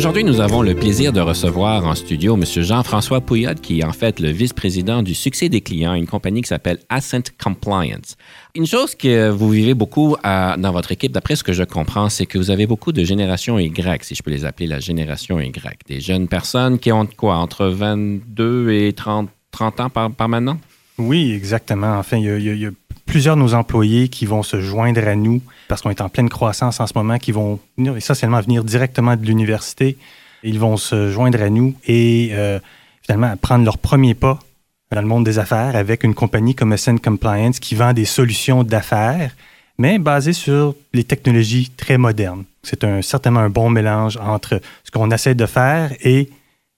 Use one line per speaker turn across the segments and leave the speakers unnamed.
Aujourd'hui, nous avons le plaisir de recevoir en studio M. Jean-François Pouillot, qui est en fait le vice-président du succès des clients, une compagnie qui s'appelle Ascent Compliance. Une chose que vous vivez beaucoup dans votre équipe, d'après ce que je comprends, c'est que vous avez beaucoup de génération Y, si je peux les appeler la génération Y, des jeunes personnes qui ont quoi, entre 22 et 30, 30 ans par, par maintenant?
Oui, exactement. Enfin, il y, a, plusieurs de nos employés qui vont se joindre à nous parce qu'on est en pleine croissance en ce moment, qui vont essentiellement venir directement de l'université. Ils vont se joindre à nous et euh, finalement prendre leur premier pas dans le monde des affaires avec une compagnie comme SN Compliance qui vend des solutions d'affaires, mais basées sur les technologies très modernes. C'est certainement un bon mélange entre ce qu'on essaie de faire et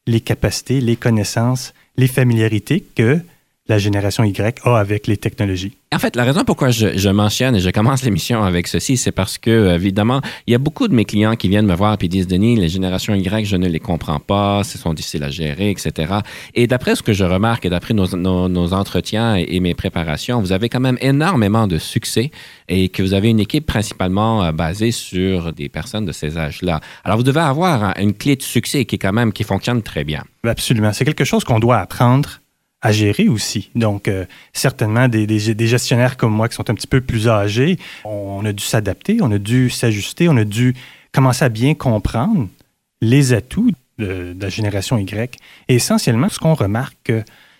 les capacités, les connaissances, les familiarités que la génération Y a avec les technologies.
En fait, la raison pourquoi je, mentionne et je commence l'émission avec ceci, c'est parce que, évidemment, il y a beaucoup de mes clients qui viennent me voir et disent Denis, les générations Y, je ne les comprends pas, ce sont difficiles à gérer, etc. Et d'après ce que je remarque et d'après nos, entretiens et, mes préparations, vous avez quand même énormément de succès et que vous avez une équipe principalement euh, basée sur des personnes de ces âges-là. Alors, vous devez avoir une clé de succès qui, quand même, qui fonctionne très bien.
Absolument. C'est quelque chose qu'on doit apprendre à gérer aussi. Donc, euh, certainement, des, des, gestionnaires comme moi qui sont un petit peu plus âgés, on, a dû s'adapter, on a dû s'ajuster, on a dû commencer à bien comprendre les atouts de, la génération Y. Et essentiellement, ce qu'on remarque,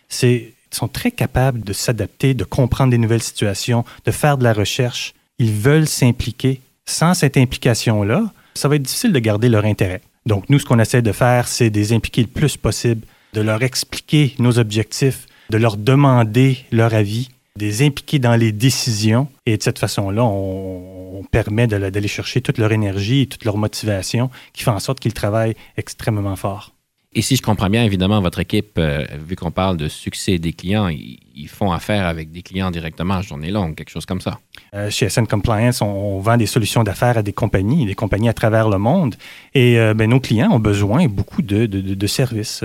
c'est qu'ils sont très capables de s'adapter, de comprendre des nouvelles situations, de faire de la recherche. Ils veulent s'impliquer. Sans cette implication-là, ça va être difficile de garder leur intérêt. Donc, nous, ce qu'on essaie de faire, c'est de les impliquer le plus possible de leur expliquer nos objectifs, de leur demander leur avis, de les impliquer dans les décisions. Et de cette façon-là, on, permet d'aller chercher toute leur énergie et toute leur motivation qui fait en sorte qu'ils travaillent extrêmement fort.
Et si je comprends bien, évidemment, votre équipe, euh, vu qu'on parle de succès des clients, ils, font affaire avec des clients directement à journée longue, quelque chose comme ça.
Euh, chez SN Compliance, on, vend des solutions d'affaires à des compagnies, des compagnies à travers le monde. Et euh, ben, nos clients ont besoin beaucoup de, de, de services.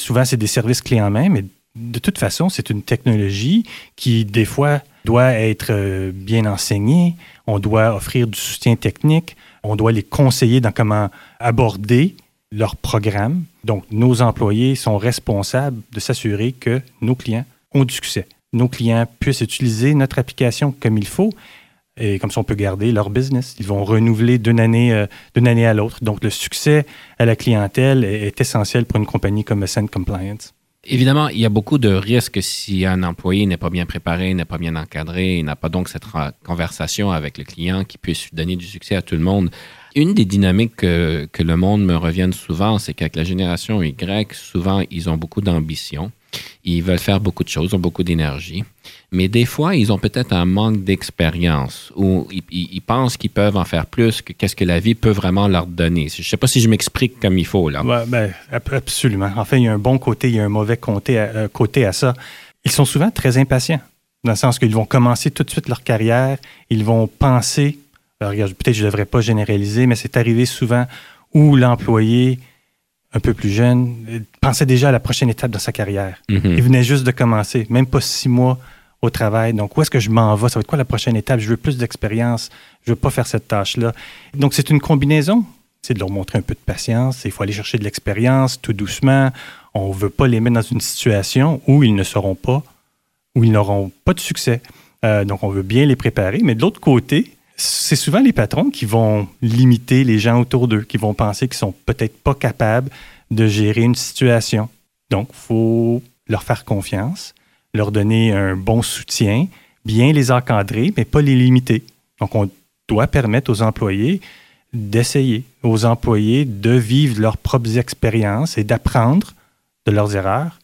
Souvent, c'est des services clés en main, mais de toute façon, c'est une technologie qui, des fois, doit être euh, bien enseignée. On doit offrir du soutien technique. On doit les conseiller dans comment aborder leur programme. Donc, nos employés sont responsables de s'assurer que nos clients ont du succès. Nos clients puissent utiliser notre application comme il faut et comme ça, on peut garder leur business. Ils vont renouveler d'une année, euh, année à l'autre. Donc, le succès à la clientèle est, essentiel pour une compagnie comme Ascent Compliance.
Évidemment, il y a beaucoup de risques si un employé n'est pas bien préparé, n'est pas bien encadré, n'a pas donc cette conversation avec le client qui puisse donner du succès à tout le monde. Une des dynamiques que, que le monde me revienne souvent, c'est qu'avec la génération Y, souvent, ils ont beaucoup d'ambition. Ils veulent faire beaucoup de choses, ont beaucoup d'énergie mais des fois, ils ont peut-être un manque d'expérience ou ils, pensent qu'ils peuvent en faire plus que qu'est-ce que la vie peut vraiment leur donner. Je ne sais pas si je m'explique comme il faut. là.
Ouais, ben, absolument. En fait, il y a un bon côté, il y a un mauvais côté à, euh, côté à ça. Ils sont souvent très impatients, dans le sens qu'ils vont commencer tout de suite leur carrière, ils vont penser, peut-être je ne devrais pas généraliser, mais c'est arrivé souvent où l'employé un peu plus jeune pensait déjà à la prochaine étape de sa carrière. Mm-hmm. Il venait juste de commencer, même pas six mois au travail. Donc, où est-ce que je m'en vais? Ça va être quoi la prochaine étape? Je veux plus d'expérience. Je veux pas faire cette tâche-là. Donc, c'est une combinaison. C'est de leur montrer un peu de patience. Il faut aller chercher de l'expérience tout doucement. On ne veut pas les mettre dans une situation où ils ne seront pas, où ils n'auront pas de succès. Euh, donc, on veut bien les préparer. Mais de l'autre côté, c'est souvent les patrons qui vont limiter les gens autour d'eux, qui vont penser qu'ils sont peut-être pas capables de gérer une situation. Donc, il faut leur faire confiance leur donner un bon soutien, bien les encadrer, mais pas les limiter. Donc, on doit permettre aux employés d'essayer, aux employés de vivre leurs propres expériences et d'apprendre de leurs erreurs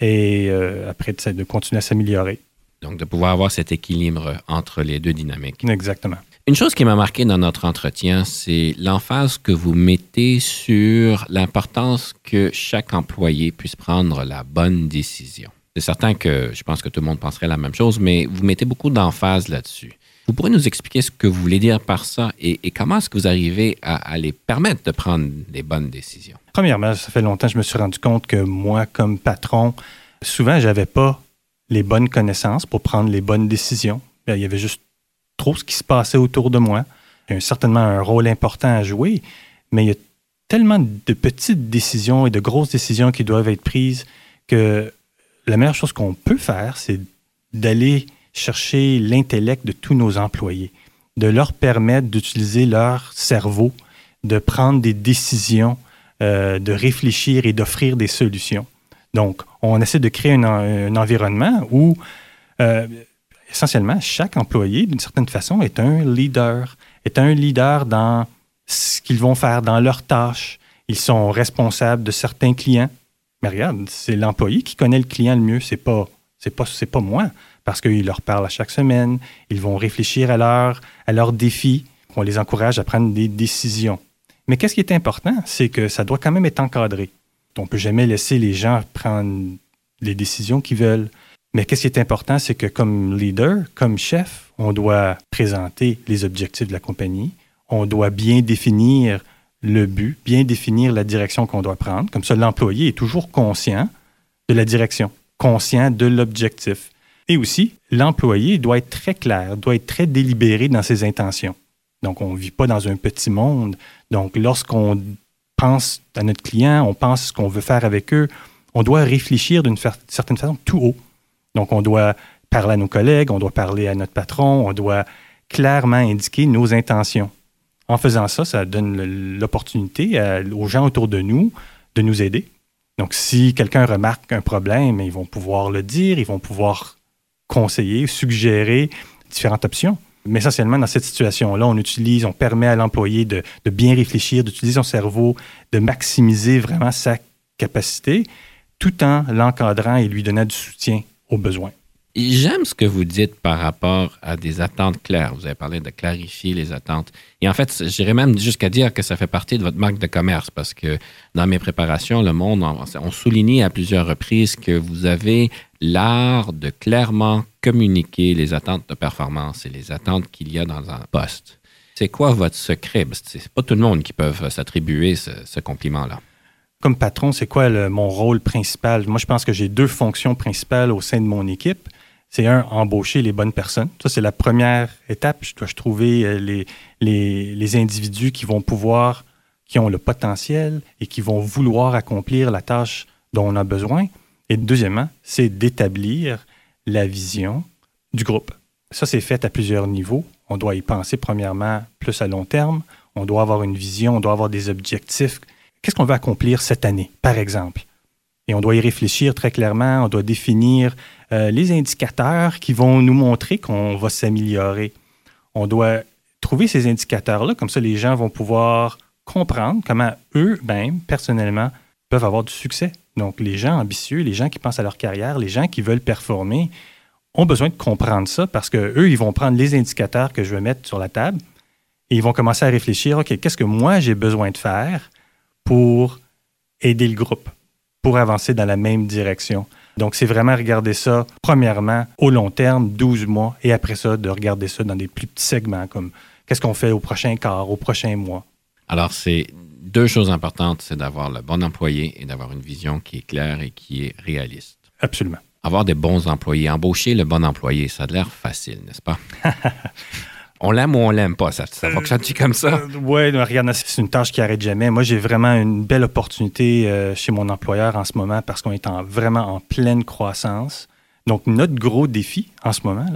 et euh, après de continuer à s'améliorer.
Donc, de pouvoir avoir cet équilibre entre les deux dynamiques.
Exactement.
Une chose qui m'a marqué dans notre entretien, c'est l'emphase que vous mettez sur l'importance que chaque employé puisse prendre la bonne décision. C'est certain que je pense que tout le monde penserait la même chose, mais vous mettez beaucoup d'emphase là-dessus. Vous pourrez nous expliquer ce que vous voulez dire par ça et, comment est-ce que vous arrivez à, les permettre de prendre les bonnes décisions?
Premièrement, ça fait longtemps que je me suis rendu compte que moi, comme patron, souvent, je n'avais pas les bonnes connaissances pour prendre les bonnes décisions. Il y avait juste trop ce qui se passait autour de moi. A certainement un rôle important à jouer, mais il y a tellement de petites décisions et de grosses décisions qui doivent être prises que la meilleure chose qu'on peut faire, c'est d'aller chercher l'intellect de tous nos employés, de leur permettre d'utiliser leur cerveau, de prendre des décisions, euh, de réfléchir et d'offrir des solutions. Donc, on essaie de créer un, environnement où, euh, essentiellement, chaque employé, d'une certaine façon, est un leader, est un leader dans ce qu'ils vont faire, dans leurs tâches. Ils sont responsables de certains clients. Mais regarde, c'est l'employé qui connaît le client le mieux, c'est pas, c'est pas, c'est pas moi parce qu'ils leur parlent à chaque semaine, ils vont réfléchir à, leur, à leurs défis, on les encourage à prendre des décisions. Mais qu'est-ce qui est important, c'est que ça doit quand même être encadré. On ne peut jamais laisser les gens prendre les décisions qu'ils veulent. Mais qu'est-ce qui est important, c'est que comme leader, comme chef, on doit présenter les objectifs de la compagnie, on doit bien définir le but, bien définir la direction qu'on doit prendre. Comme ça, l'employé est toujours conscient de la direction, conscient de l'objectif. Et aussi, l'employé doit être très clair, doit être très délibéré dans ses intentions. Donc, on ne vit pas dans un petit monde. Donc, lorsqu'on pense à notre client, on pense ce qu'on veut faire avec eux, on doit réfléchir d'une certaine façon tout haut. Donc, on doit parler à nos collègues, on doit parler à notre patron, on doit clairement indiquer nos intentions. En faisant ça, ça donne l'opportunité aux gens autour de nous de nous aider. Donc, si quelqu'un remarque un problème, ils vont pouvoir le dire, ils vont pouvoir conseiller, suggérer différentes options. Mais essentiellement, dans cette situation-là, on utilise, on permet à l'employé de, bien réfléchir, d'utiliser son cerveau, de maximiser vraiment sa capacité, tout en l'encadrant et lui donnant du soutien aux besoins.
J'aime ce que vous dites par rapport à des attentes claires. Vous avez parlé de clarifier les attentes. Et en fait, j'irais même jusqu'à dire que ça fait partie de votre marque de commerce parce que dans mes préparations, le monde, on soulignait à plusieurs reprises que vous avez l'art de clairement communiquer les attentes de performance et les attentes qu'il y a dans un poste. C'est quoi votre secret? C'est pas tout le monde qui peut s'attribuer ce, compliment-là.
Comme patron, c'est quoi mon rôle principal? Moi, je pense que j'ai deux fonctions principales au sein de mon équipe. C'est un, embaucher les bonnes personnes. Ça, c'est la première étape. Je dois trouver euh, les, les, les individus qui vont pouvoir, qui ont le potentiel et qui vont vouloir accomplir la tâche dont on a besoin. Et deuxièmement, c'est d'établir la vision du groupe. Ça, c'est fait à plusieurs niveaux. On doit y penser premièrement plus à long terme. On doit avoir une vision, on doit avoir des objectifs. Qu'est-ce qu'on veut accomplir cette année, par exemple? Et on doit y réfléchir très clairement. On doit définir euh, les indicateurs qui vont nous montrer qu'on va s'améliorer. On doit trouver ces indicateurs-là, comme ça les gens vont pouvoir comprendre comment eux-mêmes, personnellement, peuvent avoir du succès. Donc, les gens ambitieux, les gens qui pensent à leur carrière, les gens qui veulent performer, ont besoin de comprendre ça parce qu'eux, ils vont prendre les indicateurs que je vais mettre sur la table et ils vont commencer à réfléchir, OK, qu'est-ce que moi j'ai besoin de faire pour aider le groupe, pour avancer dans la même direction. Donc, c'est vraiment regarder ça, premièrement, au long terme, 12 mois, et après ça, de regarder ça dans des plus petits segments, comme qu'est-ce qu'on fait au prochain quart, au prochain mois.
Alors, c'est deux choses importantes, c'est d'avoir le bon employé et d'avoir une vision qui est claire et qui est réaliste.
Absolument.
Avoir des bons employés, embaucher le bon employé, ça a l'air facile, n'est-ce pas? on l'aime ou on l'aime pas, ça, ça fonctionne-tu comme ça? Euh,
oui, regarde, c'est une tâche qui arrête jamais. Moi, j'ai vraiment une belle opportunité euh, chez mon employeur en ce moment parce qu'on est vraiment en pleine croissance. Donc, notre gros défi en ce moment,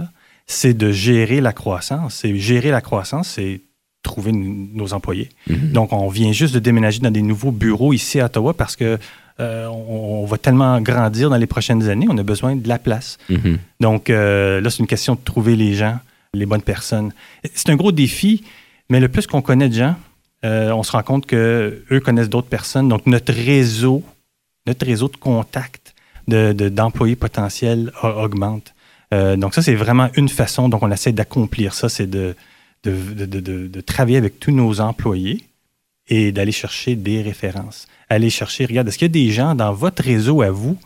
c'est de gérer la croissance. Et gérer la croissance, c'est trouver nos employés. Mhm. Donc, on vient juste de déménager dans des nouveaux bureaux ici à Ottawa parce que euh, on, va tellement grandir dans les prochaines années, on a besoin de la place. Mhm. Donc, euh, là, c'est une question de trouver les gens, les bonnes personnes. C'est un gros défi, mais le plus qu'on connaît de gens, euh, on se rend compte qu'eux connaissent d'autres personnes. Donc, notre réseau, notre réseau de contacts d'employés potentiels augmente. donc, ça, c'est vraiment une façon dont on essaie d'accomplir ça, c'est de de, de, de, de travailler avec tous nos employés et d'aller chercher des références. Aller chercher, regarde, est-ce qu'il y a des gens dans votre réseau à vous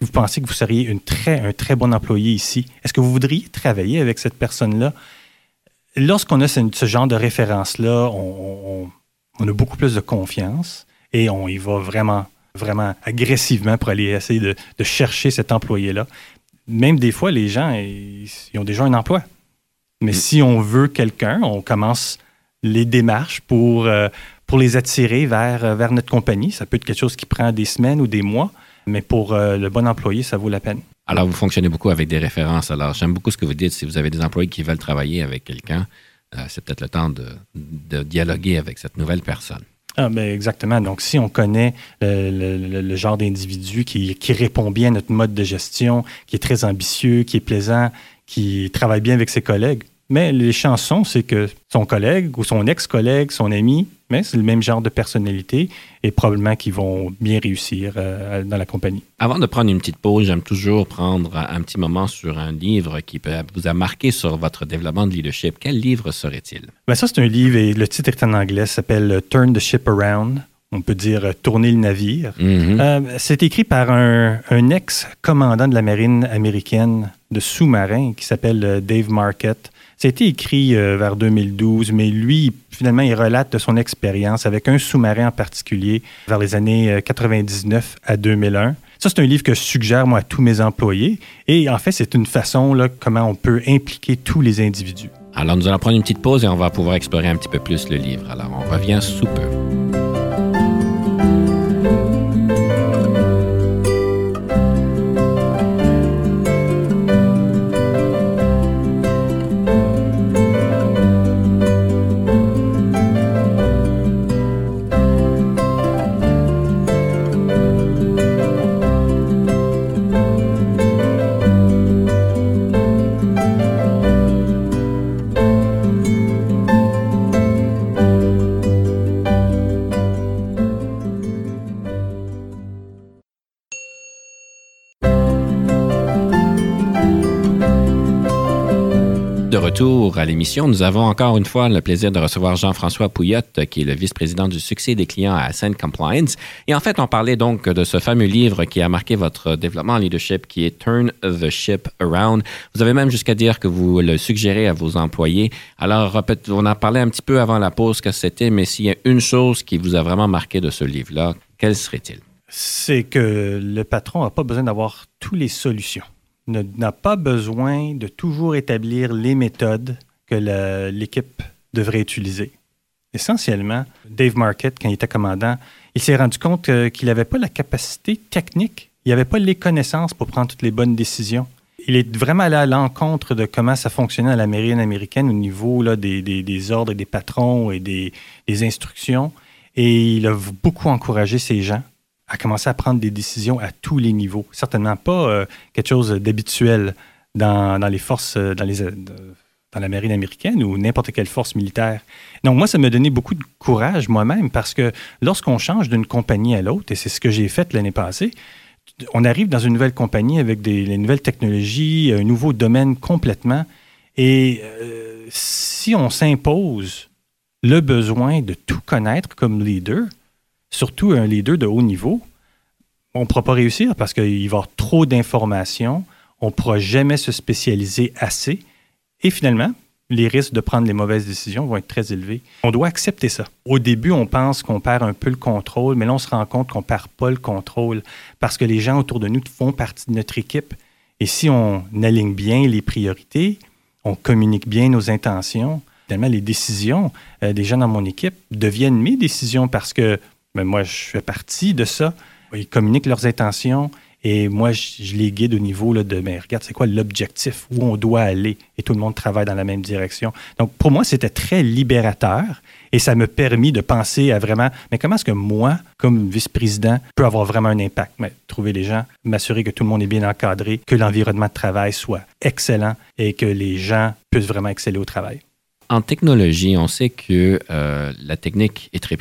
vous pensez que vous seriez une très, un très bon employé ici? Est-ce que vous voudriez travailler avec cette personne-là? Lorsqu'on a ce, ce, genre de référence-là, on, on, on, a beaucoup plus de confiance et on y va vraiment, vraiment agressivement pour aller essayer de, de chercher cet employé-là. Même des fois, les gens, ils, ils ont déjà un emploi. Mais mm. si on veut quelqu'un, on commence les démarches pour, euh, pour les attirer vers, vers notre compagnie. Ça peut être quelque chose qui prend des semaines ou des mois, mais pour euh, le bon employé, ça vaut la peine.
Alors, vous fonctionnez beaucoup avec des références. Alors, j'aime beaucoup ce que vous dites. Si vous avez des employés qui veulent travailler avec quelqu'un, euh, c'est peut-être le temps de, de, dialoguer avec cette nouvelle personne.
Ah, ben exactement. Donc, si on connaît le, le, le genre d'individu qui, qui, répond bien à notre mode de gestion, qui est très ambitieux, qui est plaisant, qui travaille bien avec ses collègues, mais les chansons, c'est que son collègue ou son ex-collègue, son ami, mais c'est le même genre de personnalité et probablement qu'ils vont bien réussir euh, dans la compagnie.
Avant de prendre une petite pause, j'aime toujours prendre un petit moment sur un livre qui peut, vous a marqué sur votre développement de leadership. Quel livre serait-il?
Ben ça, c'est un livre et le titre est en anglais, s'appelle Turn the Ship Around. On peut dire tourner le navire. Mm -hmm. euh, c'est écrit par un, un ex-commandant de la marine américaine de sous-marin qui s'appelle Dave Marquette. Été écrit euh, vers 2012, mais lui, finalement, il relate de son expérience avec un sous-marin en particulier vers les années 99 à 2001. Ça, c'est un livre que je suggère, moi, à tous mes employés. Et en fait, c'est une façon, là, comment on peut impliquer tous les individus.
Alors, nous allons prendre une petite pause et on va pouvoir explorer un petit peu plus le livre. Alors, on revient sous peu. Retour à l'émission. Nous avons encore une fois le plaisir de recevoir Jean-François Pouillotte, qui est le vice-président du succès des clients à Ascent Compliance. Et en fait, on parlait donc de ce fameux livre qui a marqué votre développement en leadership, qui est Turn the Ship Around. Vous avez même jusqu'à dire que vous le suggérez à vos employés. Alors, on a parlé un petit peu avant la pause que c'était, mais s'il y a une chose qui vous a vraiment marqué de ce livre-là, quelle serait-il?
C'est que le patron n'a pas besoin d'avoir toutes les solutions n'a pas besoin de toujours établir les méthodes que l'équipe devrait utiliser. Essentiellement, Dave Marquette, quand il était commandant, il s'est rendu compte qu'il n'avait pas la capacité technique, il n'avait pas les connaissances pour prendre toutes les bonnes décisions. Il est vraiment allé à l'encontre de comment ça fonctionnait à la marine américaine au niveau des, ordres et des patrons et des, des instructions. Et il a beaucoup encouragé ces gens à commencer à prendre des décisions à tous les niveaux. Certainement pas euh, quelque chose d'habituel dans, les forces, dans, les, dans la marine américaine ou n'importe quelle force militaire. Donc, moi, ça m'a donné beaucoup de courage moi-même parce que lorsqu'on change d'une compagnie à l'autre, et c'est ce que j'ai fait l'année passée, on arrive dans une nouvelle compagnie avec des les nouvelles technologies, un nouveau domaine complètement. Et euh, si on s'impose le besoin de tout connaître comme leader, surtout un leader de haut niveau, on ne pourra pas réussir parce qu'il va y avoir trop d'informations, on ne pourra jamais se spécialiser assez et finalement, les risques de prendre les mauvaises décisions vont être très élevés. On doit accepter ça. Au début, on pense qu'on perd un peu le contrôle, mais là, on se rend compte qu'on ne perd pas le contrôle parce que les gens autour de nous font partie de notre équipe. Et si on aligne bien les priorités, on communique bien nos intentions, finalement, les décisions euh, des gens dans mon équipe deviennent mes décisions parce que mais moi, je fais partie de ça. Ils communiquent leurs intentions et moi, je, les guide au niveau là, de, mais regarde, c'est quoi l'objectif, où on doit aller? Et tout le monde travaille dans la même direction. Donc, pour moi, c'était très libérateur et ça m'a permis de penser à vraiment, mais comment est-ce que moi, comme vice-président, peux avoir vraiment un impact? Mais, trouver les gens, m'assurer que tout le monde est bien encadré, que l'environnement de travail soit excellent et que les gens puissent vraiment exceller au travail.
En technologie, on sait que euh, la technique est très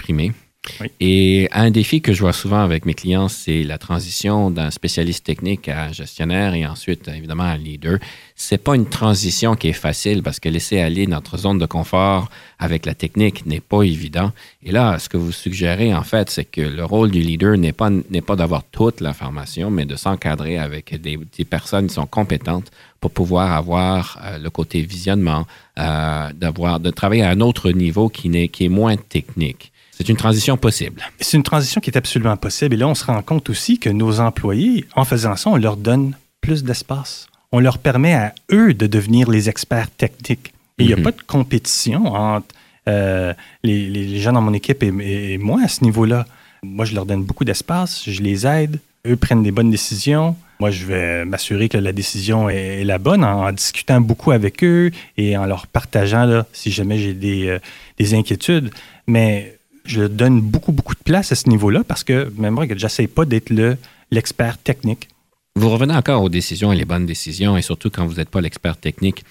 Et un défi que je vois souvent avec mes clients, c'est la transition d'un spécialiste technique à gestionnaire et ensuite, évidemment, à leader. C'est pas une transition qui est facile parce que laisser aller notre zone de confort avec la technique n'est pas évident. Et là, ce que vous suggérez, en fait, c'est que le rôle du leader n'est pas, n'est pas d'avoir toute l'information, mais de s'encadrer avec des, des, personnes qui sont compétentes pour pouvoir avoir euh, le côté visionnement, euh, d'avoir, de travailler à un autre niveau qui, n'est, qui est moins technique. C'est une transition possible.
C'est une transition qui est absolument possible. Et là, on se rend compte aussi que nos employés, en faisant ça, on leur donne plus d'espace. On leur permet à eux de devenir les experts techniques. Et il n'y a mhm. pas de compétition entre euh, les, gens dans mon équipe et, moi à ce niveau-là. Moi, je leur donne beaucoup d'espace, je les aide, eux prennent des bonnes décisions. Moi, je vais m'assurer que la décision est, la bonne en, discutant beaucoup avec eux et en leur partageant là, si jamais j'ai des, euh, des inquiétudes. Mais je donne beaucoup, beaucoup de place à ce niveau-là parce que, même moi, j'essaie pas d'être le, l'expert technique.
Vous revenez encore aux décisions et les bonnes décisions, et surtout quand vous n'êtes pas l'expert technique.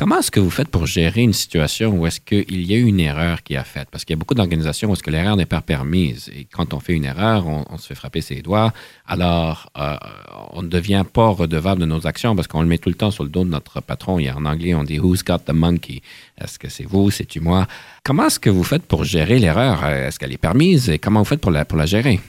Comment est-ce que vous faites pour gérer une situation où est-ce qu'il y a une erreur qui a faite? Parce qu'il y a beaucoup d'organisations où est-ce que l'erreur n'est pas permise. Et quand on fait une erreur, on, se fait frapper ses doigts. Alors, euh, on ne devient pas redevable de nos actions parce qu'on le met tout le temps sur le dos de notre patron. Et en anglais, on dit Who's got the monkey? Est-ce que c'est vous? C'est-tu moi? Comment est-ce que vous faites pour gérer l'erreur? Est-ce qu'elle est permise? Et comment vous faites pour la, pour la gérer?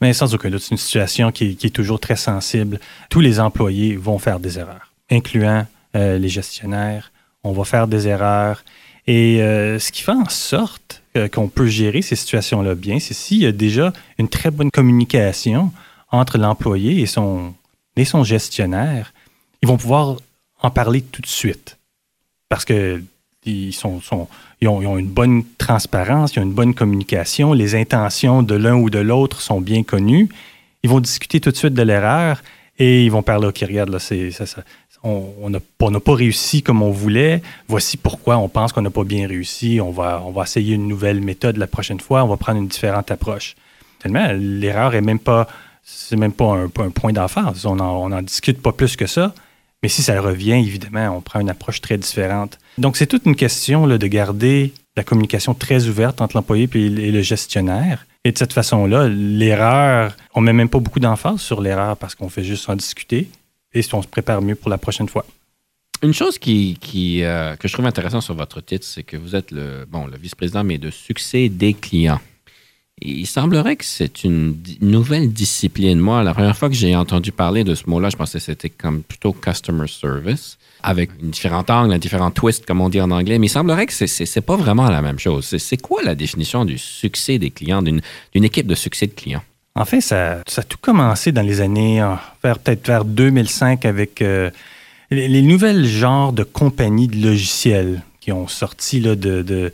Mais sans aucun doute, c'est une situation qui, qui, est toujours très sensible. Tous les employés vont faire des erreurs, incluant euh, les gestionnaires on va faire des erreurs. Et euh, ce qui fait en sorte euh, qu'on peut gérer ces situations-là bien, c'est s'il y a déjà une très bonne communication entre l'employé et son, et son gestionnaire, ils vont pouvoir en parler tout de suite. Parce que ils, ont, une bonne transparence, ils ont une bonne communication, les intentions de l'un ou de l'autre sont bien connues. Ils vont discuter tout de suite de l'erreur et ils vont parler, OK, regarde, là, c'est, ça, on n'a pas réussi comme on voulait. Voici pourquoi on pense qu'on n'a pas bien réussi. On va, essayer une nouvelle méthode la prochaine fois. On va prendre une différente approche. Tellement, l'erreur est même pas, c'est même pas un, point d'enfance. On n'en discute pas plus que ça. Mais si ça revient, évidemment, on prend une approche très différente. Donc, c'est toute une question là, de garder la communication très ouverte entre l'employé et le gestionnaire. Et de cette façon-là, l'erreur, on met même pas beaucoup d'emphase sur l'erreur parce qu'on fait juste en discuter et on se prépare mieux pour la prochaine fois.
Une chose qui, euh, que je trouve intéressante sur votre titre, c'est que vous êtes le, bon, le vice-président, mais de succès des clients. il semblerait que c'est une nouvelle discipline. Moi, la première fois que j'ai entendu parler de ce mot-là, je pensais que c'était comme plutôt customer service, avec une différente angle, un différent twist, comme on dit en anglais. Mais il semblerait que ce n'est pas vraiment la même chose. C'est quoi la définition du succès des clients, d'une équipe de succès de clients?
En fait, ça, a tout commencé dans les années, euh, vers, peut-être vers 2005 avec euh, les, nouvelles genres de compagnies de logiciels qui ont sorti des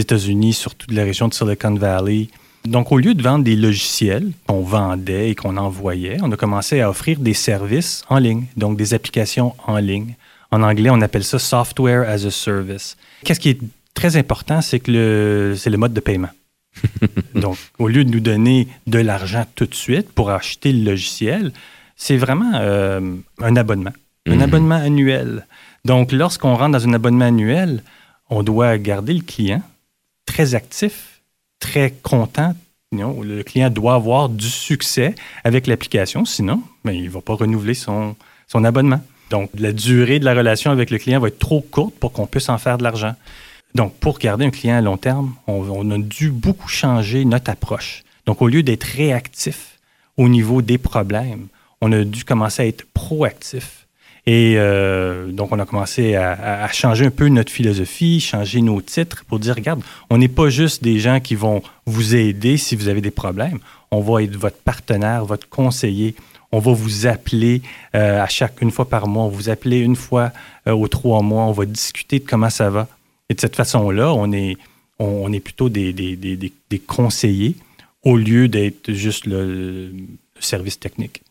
États-Unis, surtout de la région de Silicon Valley. Donc, au lieu de vendre des logiciels qu'on vendait et qu'on envoyait, on a commencé à offrir des services en ligne, donc des applications en ligne. En anglais, on appelle ça Software as a Service. Qu'est-ce qui est très important, c'est que c'est le mode de paiement. Donc, au lieu de nous donner de l'argent tout de suite pour acheter le logiciel, c'est vraiment euh, un abonnement, un mhm. abonnement annuel. Donc, lorsqu'on rentre dans un abonnement annuel, on doit garder le client très actif, très content. le client doit avoir du succès avec l'application, sinon, ben, il ne va pas renouveler son, son abonnement. Donc, la durée de la relation avec le client va être trop courte pour qu'on puisse en faire de l'argent. Donc, pour garder un client à long terme, on, a dû beaucoup changer notre approche. Donc, au lieu d'être réactif au niveau des problèmes, on a dû commencer à être proactif. Et euh, donc, on a commencé à, changer un peu notre philosophie, changer nos titres pour dire, regarde, on n'est pas juste des gens qui vont vous aider si vous avez des problèmes. On va être votre partenaire, votre conseiller. On va vous appeler euh, à chaque une fois par mois. On va vous appeler une fois euh, aux trois mois. On va discuter de comment ça va. Et de cette façon-là, on est, on, est plutôt des, des, des, des, conseillers au lieu d'être juste le, service technique.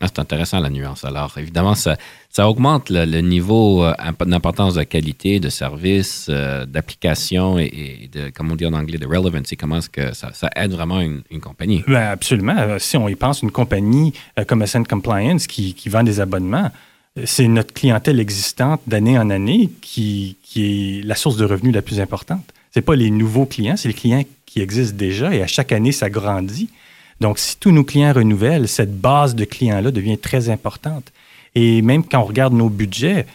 Ah, c'est intéressant la nuance. Alors, évidemment, ça, ça augmente le, niveau euh, d'importance de qualité, de service, euh, d'application et, de, comme on dit en anglais, de relevancy. Comment est-ce que ça, ça, aide vraiment une, une compagnie?
Ben absolument. Euh, si on y pense, une compagnie comme Ascent Compliance qui, qui vend des abonnements, c'est notre clientèle existante d'année en année qui, est la source de revenus la plus importante. C'est pas les nouveaux clients, c'est les clients qui existent déjà et à chaque année, ça grandit. Donc, si tous nos clients renouvellent, cette base de clients-là devient très importante. Et même quand on regarde nos budgets,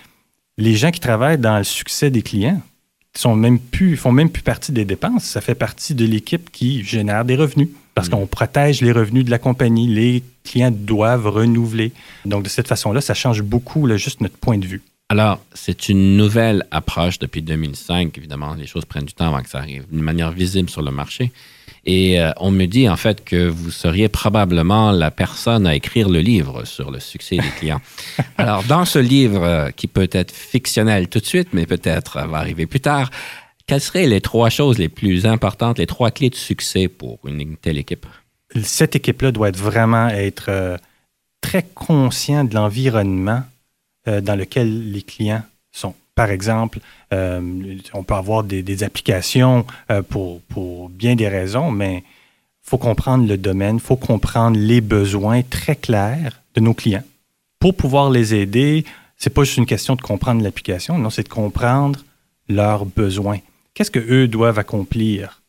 les gens qui travaillent dans le succès des clients sont même plus, font même plus partie des dépenses. Ça fait partie de l'équipe qui génère des revenus parce mm. qu'on protège les revenus de la compagnie. Les clients doivent renouveler. Donc, de cette façon-là, ça change beaucoup là, juste notre point de vue.
Alors, c'est une nouvelle approche depuis 2005. Évidemment, les choses prennent du temps avant que ça arrive d'une manière visible sur le marché. Et euh, on me dit en fait que vous seriez probablement la personne à écrire le livre sur le succès des clients. Alors, dans ce livre, euh, qui peut être fictionnel tout de suite, mais peut-être va arriver plus tard, quelles seraient les trois choses les plus importantes, les trois clés de succès pour une telle équipe?
Cette équipe-là doit vraiment être euh, très conscient de l'environnement euh, dans lequel les clients sont. Par exemple, euh, on peut avoir des, applications pour, pour, bien des raisons, mais il faut comprendre le domaine, il faut comprendre les besoins très clairs de nos clients. Pour pouvoir les aider, c'est pas juste une question de comprendre l'application, non, c'est de comprendre leurs besoins. Qu'est-ce qu'eux doivent accomplir?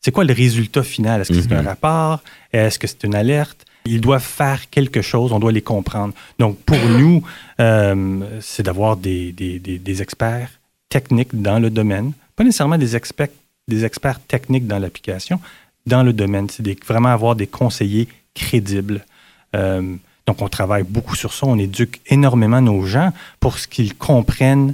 C'est quoi le résultat final? Est-ce que c'est un mm-hmm. rapport? Est-ce que c'est une alerte? Ils doivent faire quelque chose, on doit les comprendre. Donc, pour nous, euh, c'est d'avoir des, des, experts techniques dans le domaine, pas nécessairement des experts, des experts techniques dans l'application, dans le domaine. C'est vraiment avoir des conseillers crédibles. Euh, donc, on travaille beaucoup sur ça. On éduque énormément nos gens pour qu'ils comprennent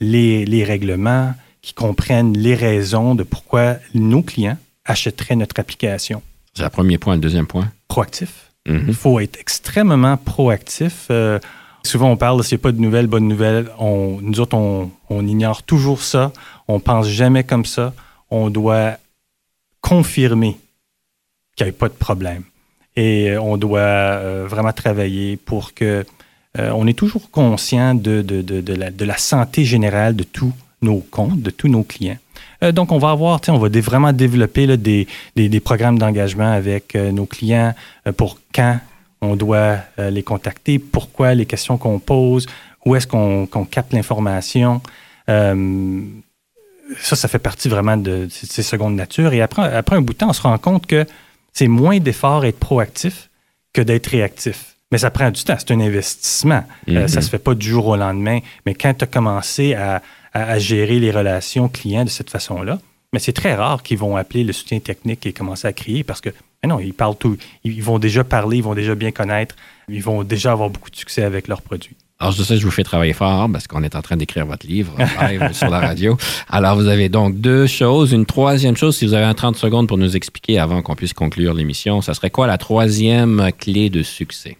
les, les règlements, qu'ils comprennent les raisons de pourquoi nos clients achèteraient notre application.
C'est le premier point. Le deuxième point?
Proactif. Mhm. Il faut être extrêmement proactif. Euh, souvent, on parle a pas de nouvelles, bonnes nouvelles. On, nous autres, on, ignore toujours ça. On pense jamais comme ça. On doit confirmer qu'il n'y a pas de problème. Et euh, on doit euh, vraiment travailler pour que on est toujours conscient de, de, de, la, de la santé générale de tous nos comptes, de tous nos clients. Euh, donc, on va avoir, on va vraiment développer des, programmes d'engagement avec euh, nos clients euh, pour quand on doit les contacter, pourquoi les questions qu'on pose, où est-ce qu'on capte l'information. ça, ça fait partie vraiment de ces secondes natures. Et après, après un bout de temps, on se rend compte que c'est moins d'efforts être proactif que d'être réactif. Mais ça prend du temps, c'est un investissement. ça ne mm-hmm. se fait pas du jour au lendemain. Mais quand tu as commencé à, à, gérer les relations clients de cette façon-là. Mais c'est très rare qu'ils vont appeler le soutien technique et commencer à crier parce que, non, ils parlent tout. Ils vont déjà parler, ils vont déjà bien connaître, ils vont déjà avoir beaucoup de succès avec leurs produits.
Alors, je sais, je vous fais travailler fort parce qu'on est en train d'écrire votre livre live sur la radio. Alors, vous avez donc deux choses. Une troisième chose, si vous avez un 30 secondes pour nous expliquer avant qu'on puisse conclure l'émission, ça serait quoi la troisième clé de succès?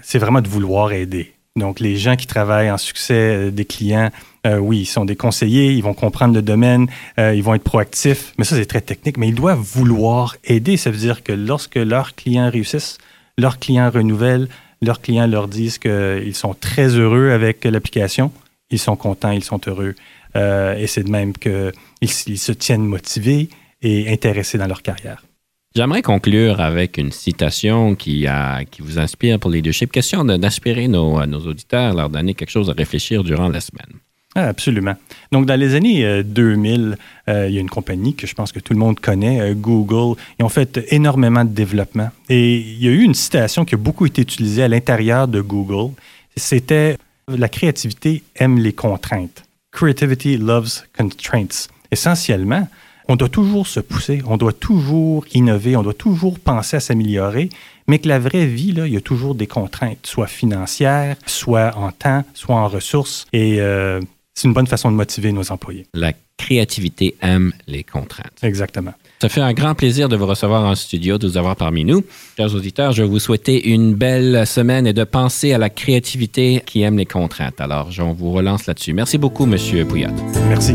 C'est vraiment de vouloir aider. Donc, les gens qui travaillent en succès euh, des clients, euh, oui, ils sont des conseillers, ils vont comprendre le domaine, euh, ils vont être proactifs, mais ça, c'est très technique, mais ils doivent vouloir aider. Ça veut dire que lorsque leurs clients réussissent, leurs clients renouvellent, leurs clients leur disent qu'ils sont très heureux avec l'application, ils sont contents, ils sont heureux. et c'est de même qu'ils ils se tiennent motivés et intéressés dans leur carrière.
J'aimerais conclure avec une citation qui, qui vous inspire pour le leadership. Question d'inspirer nos, nos auditeurs, leur donner quelque chose à réfléchir durant la semaine.
Ah, absolument. Donc, dans les années 2000, euh, euh, il y a une compagnie que je pense que tout le monde connaît, euh, Google. Ils ont fait énormément de développement. Et il y a eu une citation qui a beaucoup été utilisée à l'intérieur de Google. C'était La créativité aime les contraintes. Creativity loves constraints. Essentiellement, on doit toujours se pousser, on doit toujours innover, on doit toujours penser à s'améliorer, mais que la vraie vie, là, il y a toujours des contraintes, soit financières, soit en temps, soit en ressources. Et euh, c'est une bonne façon de motiver nos employés.
La créativité aime les contraintes.
Exactement.
Ça fait un grand plaisir de vous recevoir en studio, de vous avoir parmi nous. Chers auditeurs, je vais vous souhaiter une belle semaine et de penser à la créativité qui aime les contraintes. Alors, on vous relance là-dessus. Merci beaucoup, Monsieur Pouillat.
Merci.